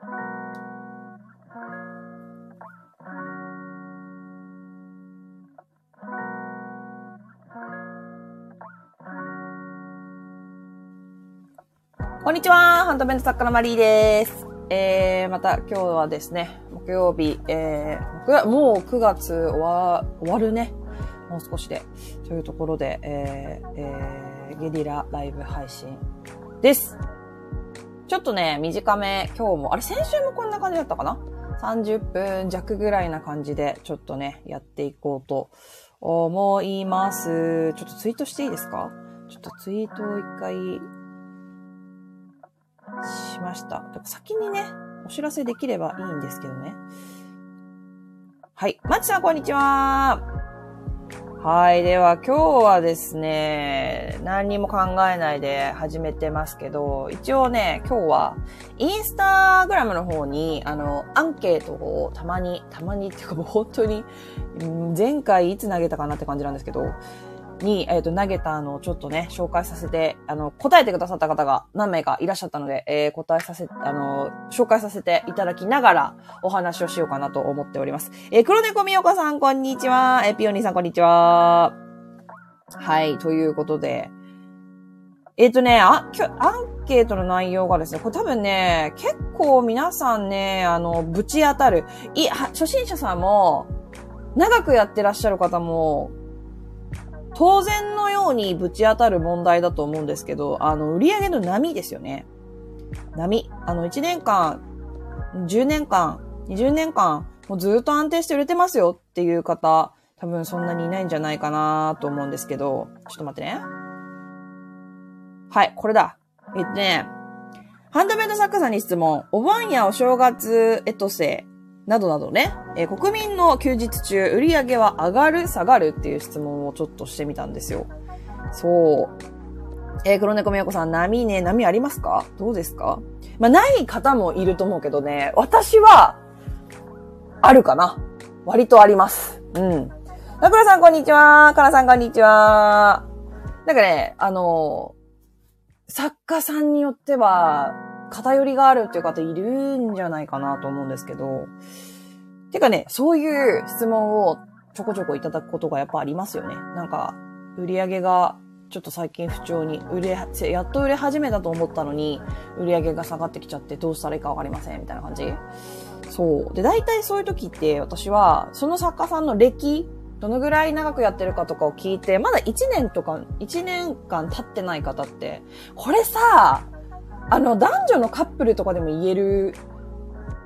こんにちは。ハンドメント作家のマリーです。えー、また今日はですね、木曜日、えー、もう9月終わ終わるね。もう少しで。というところで、えー、えー、ゲリラライブ配信です。ちょっとね、短め、今日も、あれ、先週もこんな感じだったかな ?30 分弱ぐらいな感じで、ちょっとね、やっていこうと思います。ちょっとツイートしていいですか？ちょっとツイートを一回しました。先にね、お知らせできればいいんですけどね。はい。まちさん、こんにちは。はい。では、今日はですね、何にも考えないで始めてますけど、一応ね、今日は、インスタグラムの方に、あの、アンケートをたまに、たまにっていうかもう本当に、前回いつ投げたかなって感じなんですけど、に、えっ、ー、と、投げたのをちょっとね、紹介させて、あの、答えてくださった方が何名かいらっしゃったので、えー、答えさせ、あの、紹介させていただきながらお話をしようかなと思っております。えー、黒猫みよこさん、こんにちは。えー、ピオニーさん、こんにちは。はい、ということで、えっ、ー、とね、あ、きょ、アンケートの内容がですね、これ多分ね、結構皆さんね、あの、ぶち当たる。い、は初心者さんも、長くやってらっしゃる方も、当然のようにぶち当たる問題だと思うんですけど、あの、売上の波ですよね。波。あの、1年間、10年間、20年間、もうずっと安定して売れてますよっていう方、多分そんなにいないんじゃないかなと思うんですけど、ちょっと待ってね。はい、これだ。えっとね、ハンドメイド作家さんに質問。お盆やお正月エトセなどなどね、えー、国民の休日中、売り上げは上がる下がるっていう質問をちょっとしてみたんですよ。そう。えー、黒猫みやこさん、波ね、波ありますか？どうですか？まあ、ない方もいると思うけどね、私は、あるかな。割とあります。うん。なくらさん、こんにちは。かなさん、こんにちは。なんかね、あの、作家さんによっては、偏りがあるっていう方いるんじゃないかなと思うんですけど、てかね、そういう質問をちょこちょこいただくことがやっぱありますよね。なんか、売り上げがちょっと最近不調に、売れ、やっと売れ始めたと思ったのに、売り上げが下がってきちゃってどうしたらいいかわかりません、みたいな感じそう。で、大体そういう時って私は、その作家さんの歴、どのぐらい長くやってるかとかを聞いて、まだ1年とか、1年間経ってない方って、これさ、あの、男女のカップルとかでも言える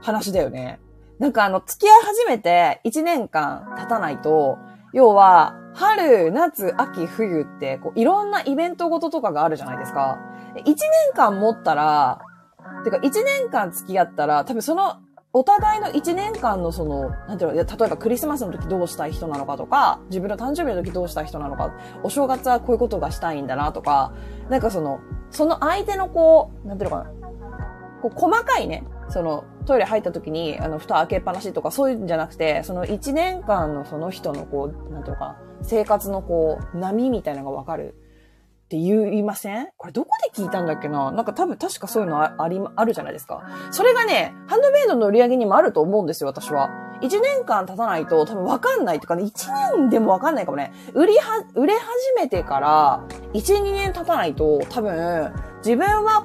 話だよね。なんかあの、付き合い始めて1年間経たないと、要は、春、夏、秋、冬って、こう、いろんなイベントごととかがあるじゃないですか。1年間持ったら、てか1年間付き合ったら、多分その、お互いの1年間のその、なんていうの、例えばクリスマスの時どうしたい人なのかとか、自分の誕生日の時どうしたい人なのか、お正月はこういうことがしたいんだなとか、なんかその、その相手のこう、なんていうのかな、こう細かいね、そのトイレ入った時にあの蓋開けっぱなしとかそういうんじゃなくて、その1年間のその人のこう、なんていうのかな、生活のこう、波みたいなのがわかるって言いません？これどこで聞いたんだっけな？なんか多分確かそういうのあり、あるじゃないですか。それがね、ハンドメイドの売り上げにもあると思うんですよ、私は。1年間経たないと多分わかんないとかね、1年でもわかんないかもね。売りは、売れ始めてから、1、2年経たないと多分、自分は、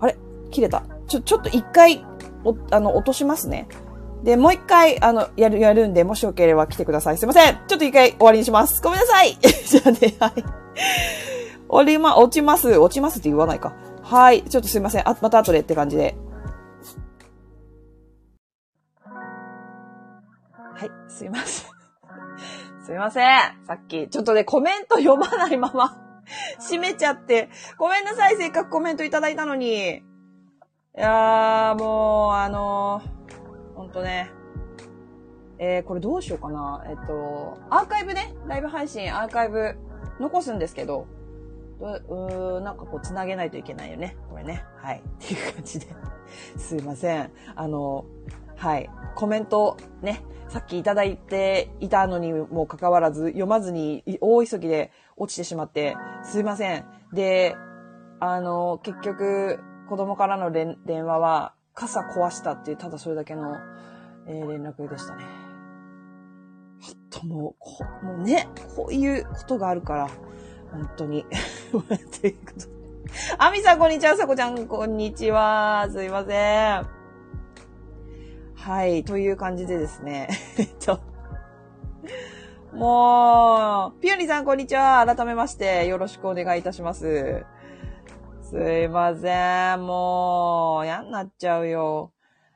あれ？切れた。ちょ、ちょっと一回、お、あの、落としますね。で、もう一回、あの、やる、やるんで、もしよければ来てください。すいません。ちょっと一回終わりにします。ごめんなさい。じゃあね、はい。終わりま、落ちます。落ちますって言わないか。はい。ちょっとすいません。あ、また後でって感じで。はい。すいません。すいません。さっき、ちょっとね、コメント読まないまま 閉めちゃって。ごめんなさい。せっかくコメントいただいたのに。いやー、もう、あのー、ほんとね。えー、これどうしようかな。えっと、アーカイブね。ライブ配信、アーカイブ残すんですけど、う、うなんかこう繋げないといけないよね。これね。はい。っていう感じで。すいません。あの、はい。コメントね、さっきいただいていたのにもかかわらず読まずに大急ぎで落ちてしまって、すいません。で、あの、結局、子供からの電話は、傘壊したっていう、ただそれだけの、えー、連絡でしたね。ほんともう、こもうね、こういうことがあるから、本当に。ということ。あみさん、こんにちは。さこちゃん、こんにちは。すいません。はい。という感じでですね。えっと。もう、ピオニさん、こんにちは。改めまして、よろしくお願いいたします。すいません。もう、嫌になっちゃうよ。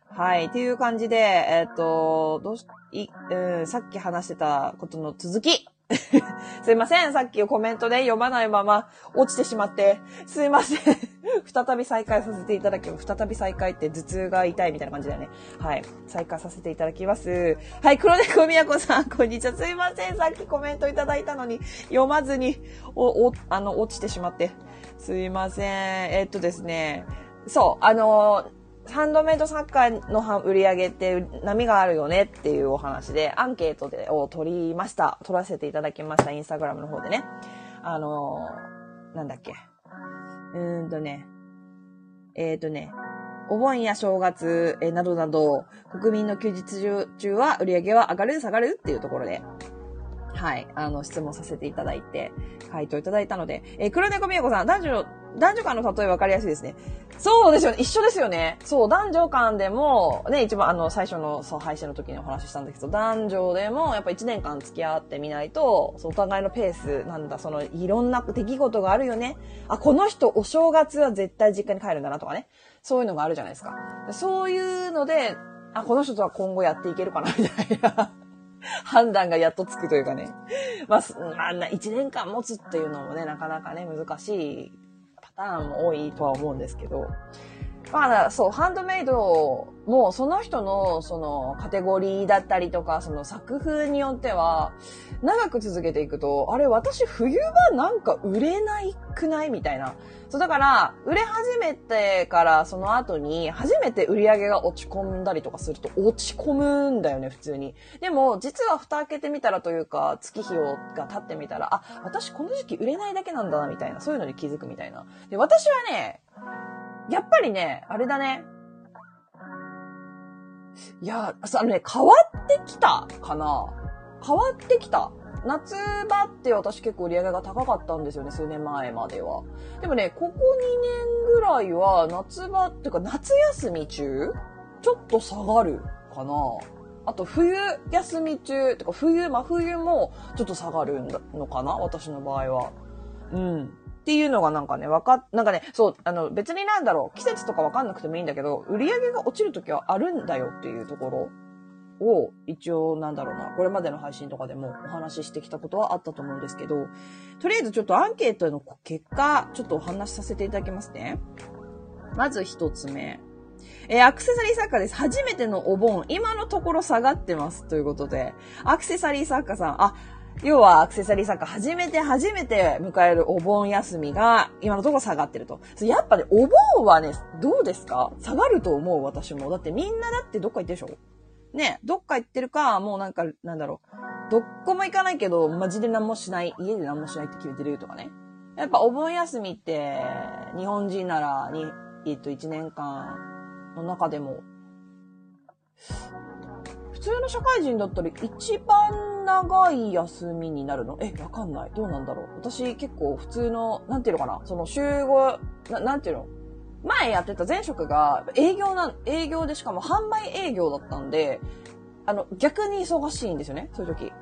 はい。っていう感じで、えっ、と、どうし、い、うん、さっき話してたことの続き。すいません。さっきコメントで読まないまま落ちてしまって、すいません。再び再開させていただきます。再び再開って頭痛が痛いみたいな感じだよね。はい。再開させていただきます。はい。黒猫みやこさん、こんにちは。すいません。さっきコメントいただいたのに、読まずに、お、お、あの、落ちてしまって。すいません。えっとですね。そう。あのハンドメイド作家の売り上げって波があるよねっていうお話で、アンケートでを取りました。取らせていただきました。インスタグラムの方でね。あのー、なんだっけ。うーんとね。えっ、ー、とね。お盆や正月、えー、などなど、国民の休日中は売り上げは上がる下がるっていうところで、はい、あの、質問させていただいて、回答いただいたので、えー、黒猫みやこさん、男女、男女間の例え分かりやすいですね。そうですよね。一緒ですよね。そう、男女間でも、ね、一番あの、最初の、そう、配信の時にお話ししたんですけど、男女でも、やっぱ1年間付き合ってみないと、そう、お互いのペース、なんだ、その、いろんな出来事があるよね。あ、この人、お正月は絶対実家に帰るんだなとかね。そういうのがあるじゃないですか。そういうので、あ、この人とは今後やっていけるかな、みたいな。判断がやっとつくというかね。まあ、まあ、1年間持つっていうのもね、なかなかね、難しいターンも多いとは思うんですけど。まあ、そう、ハンドメイドもうその人のそのカテゴリーだったりとか、その作風によっては、長く続けていくと、あれ私冬場なんか売れないくない？みたいな。そうだから、売れ始めてからその後に、初めて売り上げが落ち込んだりとかすると落ち込むんだよね、普通に。でも、実は蓋開けてみたらというか、月日をが経ってみたら、あ、私この時期売れないだけなんだな、みたいな。そういうのに気づくみたいな。で、私はね、やっぱりね、あれだね。いや、あのね、変わってきたかな変わってきた。夏場って私結構売り上げが高かったんですよね、数年前までは。でもね、ここ2年ぐらいは夏場っていうか夏休み中ちょっと下がるかな。あと冬休み中、てか冬、真冬もちょっと下がるのかな私の場合は。うん。っていうのがなんかね、わかなんかね、そう、あの、別になんだろう、季節とかわかんなくてもいいんだけど、売り上げが落ちるときはあるんだよっていうところを、一応なんだろうな、これまでの配信とかでもお話ししてきたことはあったと思うんですけど、とりあえずちょっとアンケートの結果、ちょっとお話しさせていただきますね。まず一つ目。えー、アクセサリー作家です。初めてのお盆、今のところ下がってます。ということで、アクセサリー作家さん、あ、要はアクセサリー作家初めて初めて迎えるお盆休みが今のところ下がってると。やっぱね、お盆はね、どうですか？下がると思う私も。だってみんなだってどっか行ってるでしょ？ね、どっか行ってるか、もうなんか、なんだろう。どっこも行かないけど、マジで何もしない。家で何もしないって決めてるとかね。やっぱお盆休みって、日本人なら、に、えっと、1年間の中でも、普通の社会人だったら一番長い休みになるの？え、わかんない。どうなんだろう？私結構普通の、なんていうのかな？その週5、ななんていうの？前やってた前職が営業な、営業でしかも販売営業だったんで、あの、逆に忙しいんですよね？そういう時。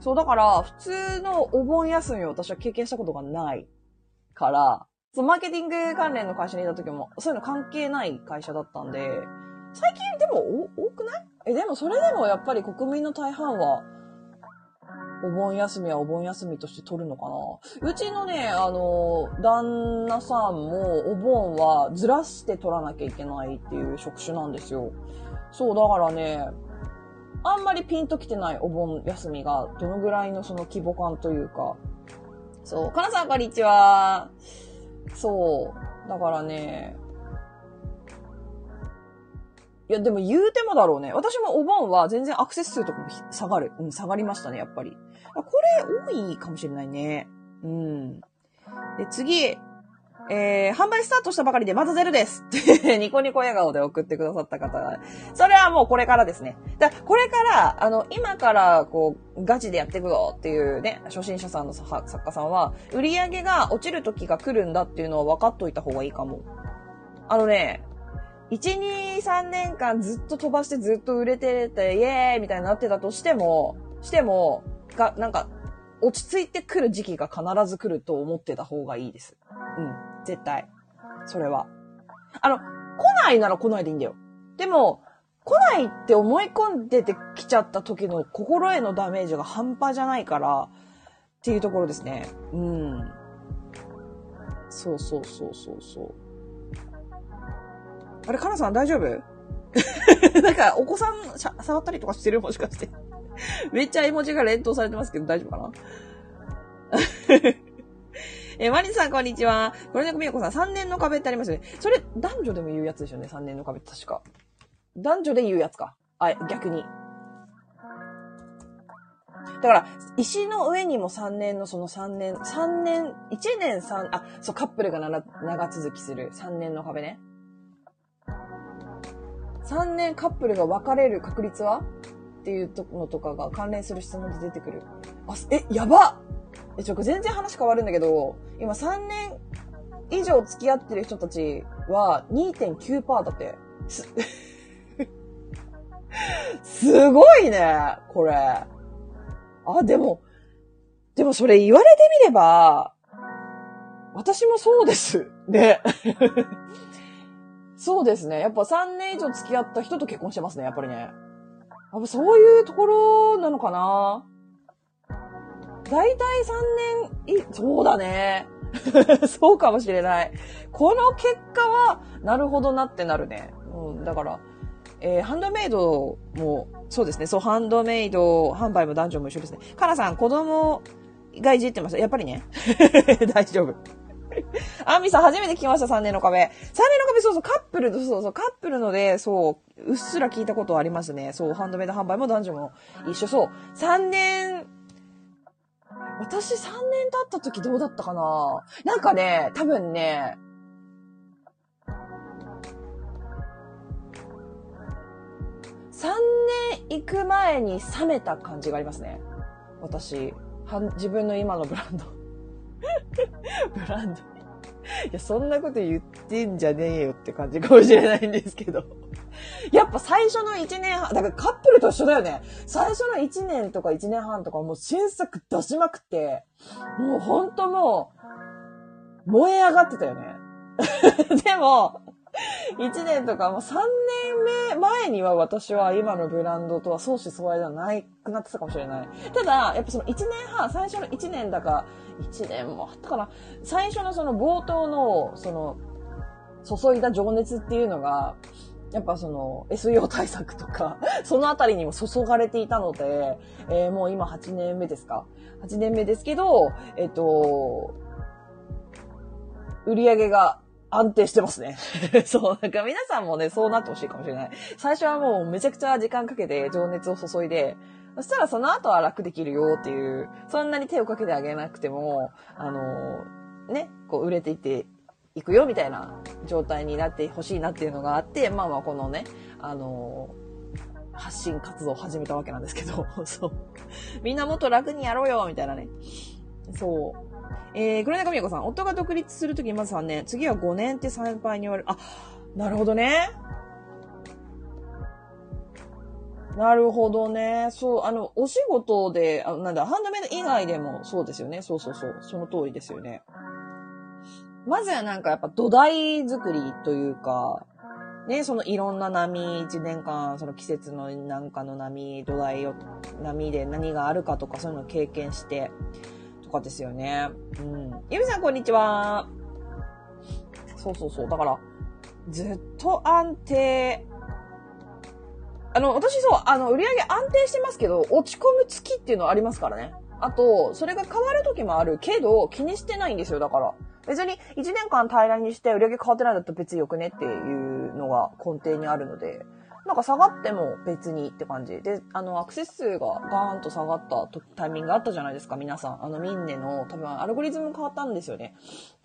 そう、だから、普通のお盆休みを私は経験したことがないから、そう、マーケティング関連の会社にいた時も、そういうの関係ない会社だったんで、最近でも多くない？え、でもそれでもやっぱり国民の大半は、お盆休みはお盆休みとして取るのかな？うちのね、あの、旦那さんもお盆はずらして取らなきゃいけないっていう職種なんですよ。そう、だからね、あんまりピンときてないお盆休みがどのぐらいのその規模感というか。そう、かなさんこんにちは。そう、だからね、いや、でも言うてもだろうね。私もお盆は全然アクセス数とかも下がる。うん、下がりましたね、やっぱり。あこれ多いかもしれないね。うん。で、次。えー、販売スタートしたばかりでまだゼロですってニコニコ笑顔で送ってくださった方が、それはもうこれからですね。だこれから、あの、今からこう、ガチでやっていくぞっていうね、初心者さんの作家さんは、売り上げが落ちる時が来るんだっていうのを分かっといた方がいいかも。あのね、1、2、3年間ずっと飛ばしてずっと売れてて、イエーイみたいになってたとしても、しても、が、なんか、落ち着いてくる時期が必ず来ると思ってた方がいいです。うん。絶対。それは。あの、来ないなら来ないでいいんだよ。でも、来ないって思い込んでてきちゃった時の心へのダメージが半端じゃないから、っていうところですね。うん。そうそうそうそうそう。あれ、かなさん大丈夫？なんか、お子さん触ったりとかしてる？もしかして。めっちゃ絵文字が連投されてますけど大丈夫かな？えー、マリさん、こんにちは。これね、みやこさん、3年の壁ってありますよね。それ、男女でも言うやつですよね、3年の壁って確か。男女で言うやつか。あ、逆に。だから、石の上にも3年のその3年、3年、1年3、あ、そう、カップルが長続きする3年の壁ね。3年カップルが別れる確率は？っていうとのとかが関連する質問で出てくる。あ、え、やばえ、ちょ、全然話変わるんだけど、今3年以上付き合ってる人たちは2.9%だって。す、すごいね、これ。あ、でも、でもそれ言われてみれば、私もそうです。ね。そうですね。やっぱ3年以上付き合った人と結婚してますね、やっぱりね。そういうところなのかな？大体3年い、そうだね。そうかもしれない。この結果は、なるほどなってなるね。うん、だから、えー、ハンドメイドも、そうですね。そう、ハンドメイド販売も男女も一緒ですね。カナさん、子供がいじってました。やっぱりね。大丈夫。アンミさん初めて聞きました、3年の壁。3年の壁、そうそう、カップル、そうそう、カップルので、そう、うっすら聞いたことありますね。そう、ハンドメイド販売も男女も一緒。そう、3年私3年経った時どうだったかななんかね、多分ね、3年行く前に冷めた感じがありますね。私。は自分の今のブランド。ブランド。いや、そんなこと言ってんじゃねえよって感じかもしれないんですけど。やっぱ最初の1年半、だからカップルと一緒だよね。最初の1年とか1年半とかもう新作出しまくって、もうほんともう、燃え上がってたよね。でも、1年とかもう3年目前には私は今のブランドとは相思相愛ではないくなってたかもしれない。ただ、やっぱその1年半、最初の1年だか、1年もあったかな。最初のその冒頭の、その、注いだ情熱っていうのが、やっぱその SEO 対策とか、そのあたりにも注がれていたので、えー、もう今8年目ですか ?8 年目ですけど、えっ、と、売り上げが安定してますね。そう、なんか皆さんもね、そうなってほしいかもしれない。最初はもうめちゃくちゃ時間かけて情熱を注いで、そしたらその後は楽できるよっていう、そんなに手をかけてあげなくても、あの、ね、こう売れていって行くよみたいな状態になってほしいなっていうのがあって、まあまあこのね、あの、発信活動を始めたわけなんですけど、そう。みんなもっと楽にやろうよみたいなね。そう。えー、黒中美代子さん、夫が独立するときまず3年、次は5年って先輩に言われる。あ、なるほどね。なるほどね。そう、あの、お仕事で、あなんだ、ハンドメイド以外でもそうですよね。そうそうそう。その通りですよね。まずはなんかやっぱ土台作りというか、ね、そのいろんな波、一年間、その季節のなんかの波、土台を、波で何があるかとかそういうのを経験して、かですよね。うん。ゆみさんこんにちは。そうそうそう。だから、ずっと安定。あの、私そう、あの、売り上げ安定してますけど、落ち込む月っていうのはありますからね。あと、それが変わる時もあるけど、気にしてないんですよ、だから。別に1年間平らにして売り上げ変わってないんだったら別によくねっていうのが根底にあるので、なんか下がっても別にって感じ。で、あの、アクセス数がガーンと下がったタイミングがあったじゃないですか、皆さん。あの、ミンネの多分アルゴリズム変わったんですよね。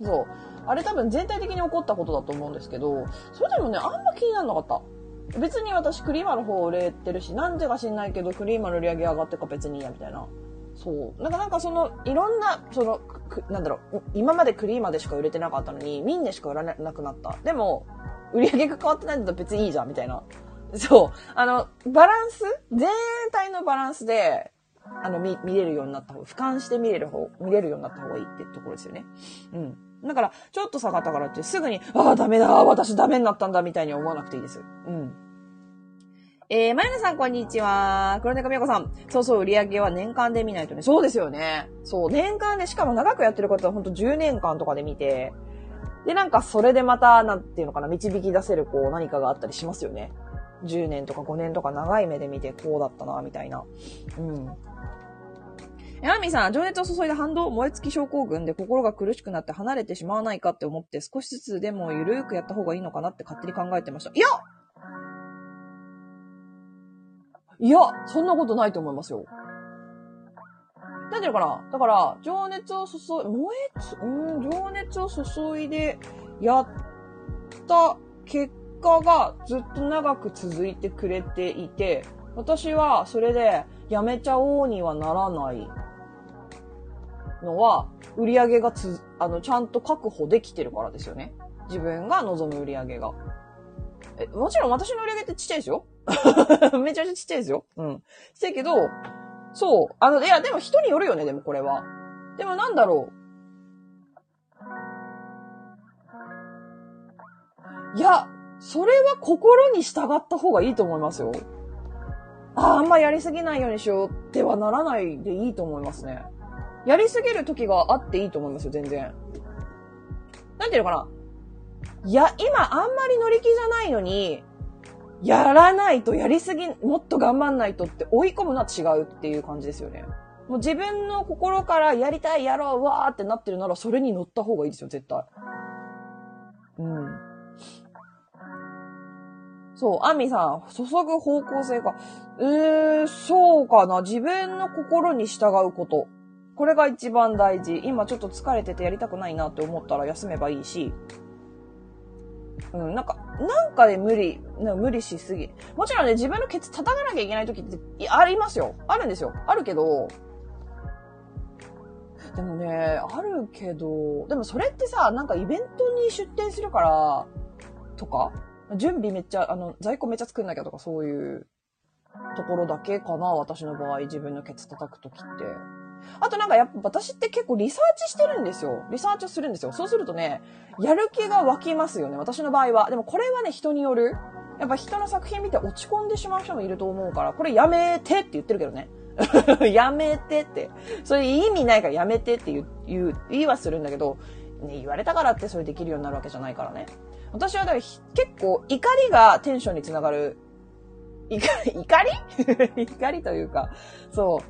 そう。あれ多分全体的に起こったことだと思うんですけど、それでもね、あんま気にならなかった。別に私クリーマの方売れてるし、なんでか知んないけど、クリーマの売り上げ上がってか別にいいや、みたいな。そう。なんかなんかその、いろんな、その、なんだろう、今までクリーマでしか売れてなかったのに、ミンネしか売らなくなった。でも、売り上げが変わってないんだったら別にいいじゃん、みたいな。そう。あの、バランス？全体のバランスで、あの、見、見れるようになった方、俯瞰して見れる方、見れるようになった方がいいってところですよね。うん。だから、ちょっと下がったからってすぐに、ああ、ダメだ、私ダメになったんだ、みたいに思わなくていいです。うん。えー、まゆなさん、こんにちは。黒猫みやこさん。そうそう、売り上げは年間で見ないとね。そうですよね。そう、年間で、しかも長くやってる方はほんと10年間とかで見て、で、なんかそれでまた、なんていうのかな、導き出せる、こう、何かがあったりしますよね。10年とか5年とか長い目で見てこうだったな、みたいな。うん。ヤーミさん、情熱を注いだ反動、燃え尽き症候群で心が苦しくなって離れてしまわないかって思って少しずつでもゆるくやった方がいいのかなって勝手に考えてました。いやいや、そんなことないと思いますよ。なんていうのかな？だから、情熱を注い、燃えつ、うん、情熱を注いでやった結果がずっと長く続いてくれていて、私はそれでやめちゃおうにはならないのは、売り上げがつ、あの、ちゃんと確保できてるからですよね。自分が望む売り上げが。え、もちろん私の売り上げってちっちゃいですよ。めちゃめちゃちっちゃいですよ。うん。ちっちゃいけど、そう。あの、いや、でも人によるよね、でもこれは。でもなんだろう。いや、それは心に従った方がいいと思いますよ。ああ、んまやりすぎないようにしようってはならないでいいと思いますね。やりすぎる時があっていいと思いますよ、全然。なんていうのかな。いや、今あんまり乗り気じゃないのに、やらないと、やりすぎ、もっと頑張んないとって追い込むのは違うっていう感じですよね。もう自分の心からやりたい、やろう、わーってなってるなら、それに乗った方がいいですよ、絶対。うん。そう、アミさん、注ぐ方向性か。うー、そうかな。自分の心に従うこと。これが一番大事。今ちょっと疲れててやりたくないなって思ったら休めばいいし。うん、なんか、なんかで無理、無理しすぎ。もちろんね、自分のケツ叩かなきゃいけない時ってありますよ。あるんですよ。あるけど、でもね、あるけど、でもそれってさ、なんかイベントに出店するから、とか準備めっちゃ、あの、在庫めっちゃ作んなきゃとかそういうところだけかな、私の場合、自分のケツ叩くときって。あとなんかやっぱ私って結構リサーチしてるんですよ。リサーチをするんですよ。そうするとね、やる気が湧きますよね。私の場合は。でもこれはね、人による。やっぱ人の作品見て落ち込んでしまう人もいると思うから、これやめてって言ってるけどね。やめてって。それ意味ないからやめてって言う、言、いはするんだけど、ね、言われたからってそれできるようになるわけじゃないからね。私はだから結構怒りがテンションにつながる。怒り？怒 り怒りというか、そ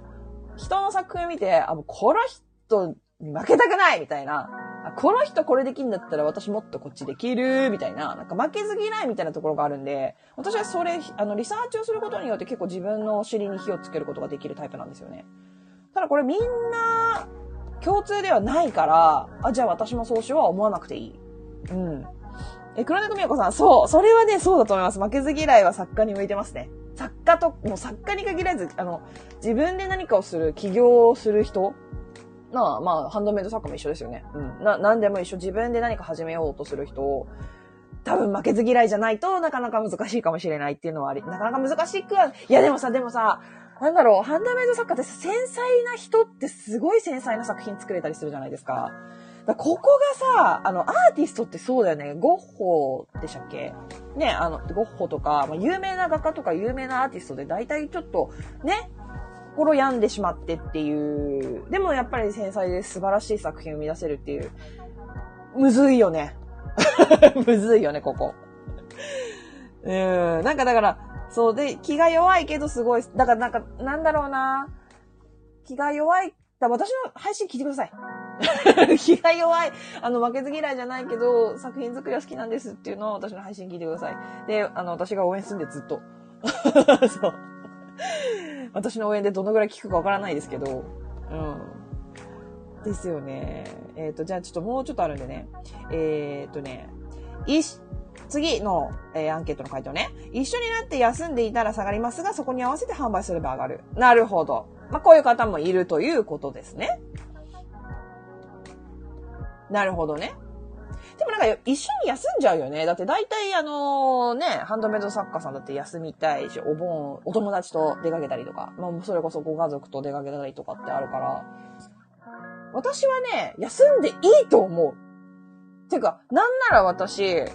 う。人の作品見て、あ、もうこの人に負けたくないみたいな。この人これできんだったら私もっとこっちできるみたいな。なんか負けず嫌いみたいなところがあるんで、私はそれ、あの、リサーチをすることによって結構自分の尻に火をつけることができるタイプなんですよね。ただこれみんな共通ではないから、あ、じゃあ私もそうしようは思わなくていい。うん。え、黒猫みやこさん、そう、それはね、そうだと思います。負けず嫌いは作家に向いてますね。作家と、もう作家に限らず、あの、自分で何かをする、起業をする人なあ、まあ、ハンドメイド作家も一緒ですよね。うん。な、なんでも一緒。自分で何か始めようとする人、多分負けず嫌いじゃないとなかなか難しいかもしれないっていうのはあり、なかなか難しくは、いやでもさ、でもさ、なんだろう、ハンドメイド作家って繊細な人ってすごい繊細な作品作れたりするじゃないですか。だここがさ、あの、アーティストってそうだよね。ゴッホでしたっけ？ね、あの、ゴッホとか、まあ、有名な画家とか有名なアーティストで大体ちょっと、ね、心病んでしまってっていう、でもやっぱり繊細で素晴らしい作品を生み出せるっていう、むずいよね。むずいよね、ここ。うん、なんかだから、そうで、気が弱いけどすごい、だからなんか、なんだろうな。気が弱いだ私の配信聞いてください。気が弱い。あの、負けず嫌いじゃないけど、作品作りは好きなんですっていうのを私の配信聞いてください。で、あの、私が応援するんでずっと。そう。私の応援でどのぐらい聞くかわからないですけど、うん。ですよね。えっ、ー、と、じゃあちょっともうちょっとあるんでね。えっ、ー、とね、いし、次の、えー、アンケートの回答ね。一緒になって休んでいたら下がりますが、そこに合わせて販売すれば上がる。なるほど。まあ、こういう方もいるということですね。なるほどね。でもなんか一緒に休んじゃうよね。だって大体あのね、ハンドメイド作家さんだって休みたいし、お盆、お友達と出かけたりとか、まあそれこそご家族と出かけたりとかってあるから、私はね、休んでいいと思う。てか、なんなら私、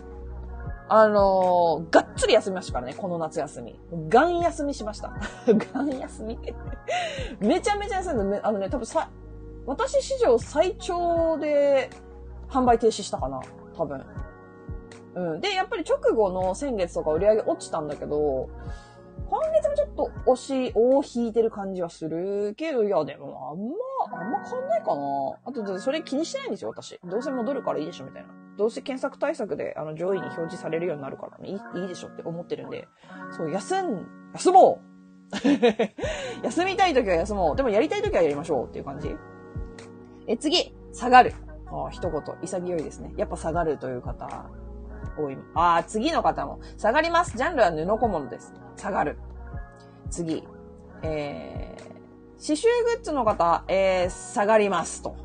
あのー、がっつり休みましたからね、この夏休み。ガン休みしました。ガン休みめちゃめちゃ休んで、あのね、多分さ、私史上最長で販売停止したかな多分。うん。で、やっぱり直後の先月とか売り上げ落ちたんだけど、今月もちょっと押し、大引いてる感じはするけど、いや、でもあんま、あんま変わんないかな。あと、それ気にしないんですよ、私。どうせ戻るからいいでしょ、みたいな。どうせ検索対策で、あの、上位に表示されるようになるからね、いいいいでしょって思ってるんで。そう、休ん、休もう 休みたい時は休もう。でもやりたい時はやりましょうっていう感じ。え、次、下がる。あ一言、潔いですね。やっぱ下がるという方、多い。ああ、次の方も。下がります。ジャンルは布小物です。下がる。次。えー、刺繍グッズの方、えー、下がりますと。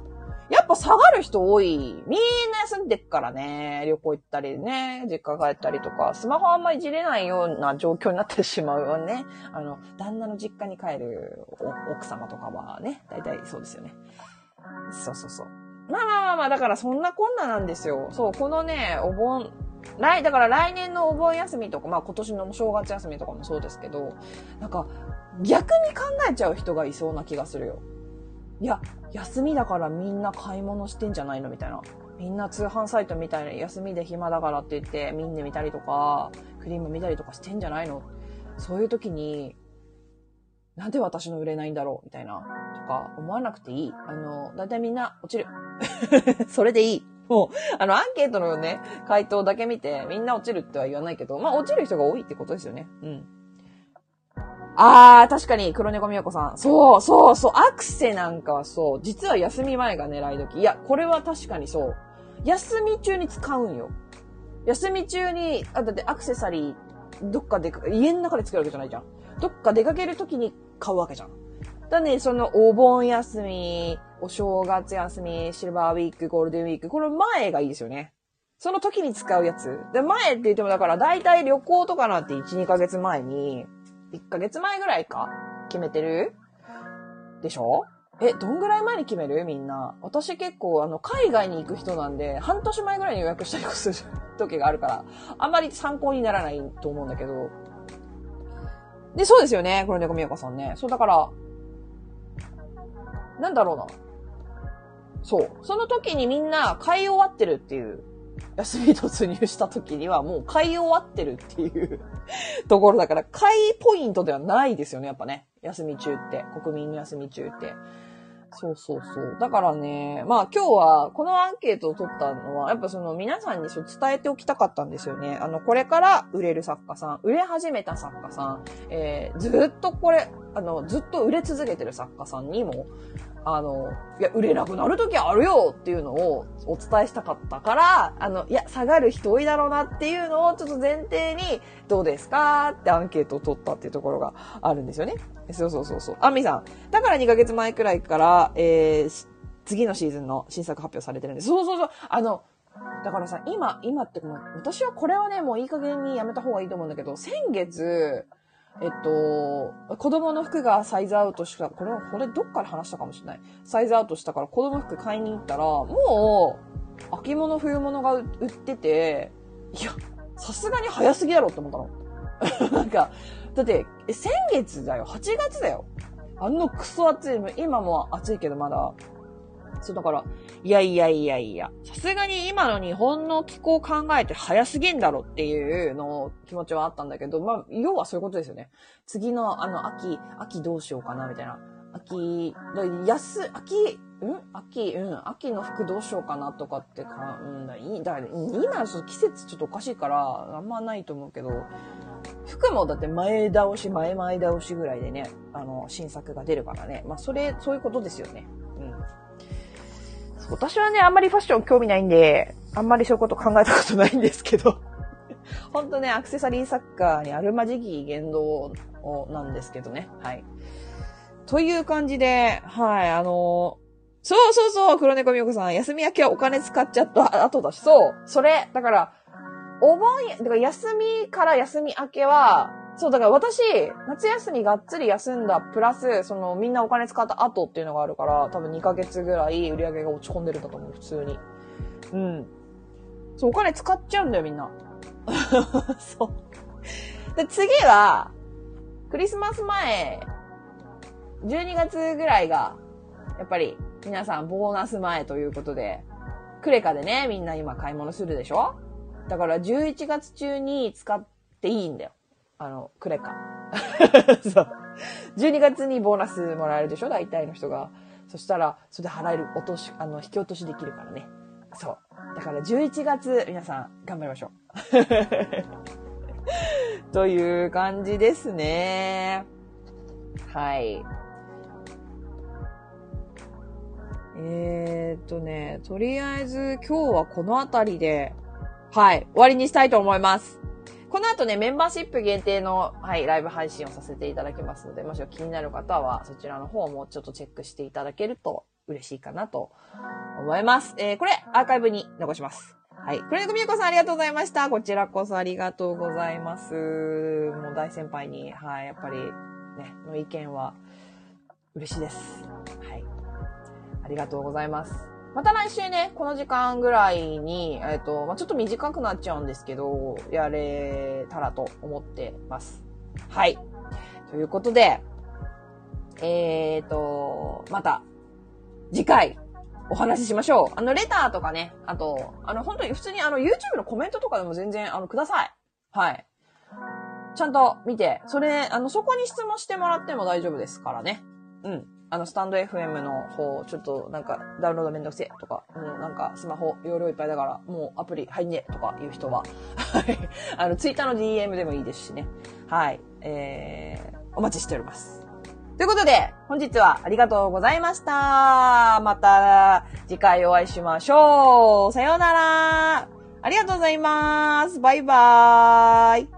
やっぱ下がる人多い。みんな休んでっからね。旅行行ったりね、実家帰ったりとか、スマホあんまいじれないような状況になってしまうよね。あの、旦那の実家に帰る奥様とかはね、大体そうですよね。そうそうそう。まあまあまあまあ、だからそんなこんななんですよ。そう、このね、お盆、来、だから来年のお盆休みとか、まあ今年の正月休みとかもそうですけど、なんか逆に考えちゃう人がいそうな気がするよ。いや、休みだからみんな買い物してんじゃないのみたいな。みんな通販サイトみたいな休みで暇だからって言ってみんな見たりとか、クリーム見たりとかしてんじゃないの？そういう時に、なんで私の売れないんだろうみたいな、とか思わなくていい。あの、だいたいみんな落ちる。それでいい。もう、あの、アンケートのね、回答だけ見て、みんな落ちるっては言わないけど、まあ、落ちる人が多いってことですよね。うん。あー、確かに、黒猫みやこさん。そう、そう、そう、アクセなんかはそう、実は休み前が狙い時。いや、これは確かにそう。休み中に使うんよ。休み中に、あ、だってアクセサリー、どっかで、家の中で作るわけじゃないじゃん。どっか出かけるときに買うわけじゃん。だね、そのお盆休み、お正月休み、シルバーウィーク、ゴールデンウィーク、この前がいいですよね。その時に使うやつ。で、前って言ってもだから、だいたい旅行とかなんて1、2ヶ月前に、1ヶ月前ぐらいか？決めてる？でしょ？え、どんぐらい前に決める？みんな。私結構、あの、海外に行く人なんで、半年前ぐらいに予約したりする時があるから、あんまり参考にならないと思うんだけど。で、そうですよね。これ猫みやかさんね。そう、だから、なんだろうな。そう。その時にみんな買い終わってるっていう。休み突入した時にはもう買い終わってるっていう ところだから、買いポイントではないですよね、やっぱね。休み中って。国民の休み中って。そうそうそう。だからね、まあ今日はこのアンケートを取ったのは、やっぱその皆さんにそう伝えておきたかったんですよね。あの、これから売れる作家さん、売れ始めた作家さん、えー、ずっとこれ、あの、ずっと売れ続けてる作家さんにも、あの、いや、売れなくなる時あるよっていうのをお伝えしたかったから、あの、いや、下がる人多いだろうなっていうのをちょっと前提に、どうですかってアンケートを取ったっていうところがあるんですよね。そうそうそうそう。アミさん。だから2ヶ月前くらいから、えー、次のシーズンの新作発表されてるんです。そうそうそう。あの、だからさ、今、今って、私はこれはね、もういい加減にやめた方がいいと思うんだけど、先月、えっと、子供の服がサイズアウトした、これ、これどっから話したかもしれない。サイズアウトしたから子供服買いに行ったら、もう、秋物冬物が売ってて、いや、さすがに早すぎだろって思ったの。なんか、だって、先月だよ。8月だよ。あのクソ暑い、今も暑いけどまだ、そう、だから、いやいやいやいや、さすがに今の日本の気候を考えて早すぎんだろっていうの気持ちはあったんだけど、まあ、要はそういうことですよね。次の、あの、秋、秋どうしようかな、みたいな。秋、安、秋、うん？秋、うん、秋の服どうしようかなとかってか、うんだ、いい、だから今季節ちょっとおかしいから、あんまないと思うけど、服もだって前倒し、前前倒しぐらいでね、あの、新作が出るからね。まあ、それ、そういうことですよね。うん。私はね、あんまりファッション興味ないんで、あんまりそういうこと考えたことないんですけど。ほんとね、アクセサリーサッカーにあるまじき言動をなんですけどね。はい。という感じで、はい、あのそうそうそう、黒猫みよこさん。休み明けはお金使っちゃった後だし。そう。それ、だから、お盆、だから休みから休み明けは、そう、だから私、夏休みがっつり休んだ、プラス、その、みんなお金使った後っていうのがあるから、多分2ヶ月ぐらい売り上げが落ち込んでるんだと思う、普通に。うん。そう、お金使っちゃうんだよ、みんな。そう。で、次は、クリスマス前、12月ぐらいが、やっぱり、皆さんボーナス前ということで、クレカでね、みんな今買い物するでしょ？だから11月中に使っていいんだよ。あの、クレカ。そう。12月にボーナスもらえるでしょ？大体の人が。そしたら、それで払える、落とし、あの、引き落としできるからね。そう。だから11月、皆さん、頑張りましょう。という感じですね。はい。えー、っとね、とりあえず今日はこの辺りで、はい、終わりにしたいと思います。この後ね、メンバーシップ限定の、はい、ライブ配信をさせていただきますので、もし気になる方は、そちらの方もちょっとチェックしていただけると嬉しいかなと思います。えー、これ、アーカイブに残します。はい。クレネコミユコさんありがとうございました。こちらこそありがとうございます。もう大先輩に、はい、やっぱり、ね、の意見は嬉しいです。はい。ありがとうございます。また来週ね、この時間ぐらいに、えっ、ー、と、まあ、ちょっと短くなっちゃうんですけど、やれたらと思ってます。はい。ということで、えっ、ー、と、また、次回、お話ししましょう。あの、レターとかね、あと、あの、本当に普通にあの、YouTube のコメントとかでも全然、あの、ください。はい。ちゃんと見て、それ、あの、そこに質問してもらっても大丈夫ですからね。うん。あの、スタンド FM の方、ちょっとなんか、ダウンロードめんどくせえとか、もうなんか、スマホ容量いっぱいだから、もうアプリ入んねえとかいう人は、はい。あの、ツイッターの DM でもいいですしね。はい。えー、お待ちしております。ということで、本日はありがとうございました。また次回お会いしましょう。さようなら。ありがとうございます。バイバーイ。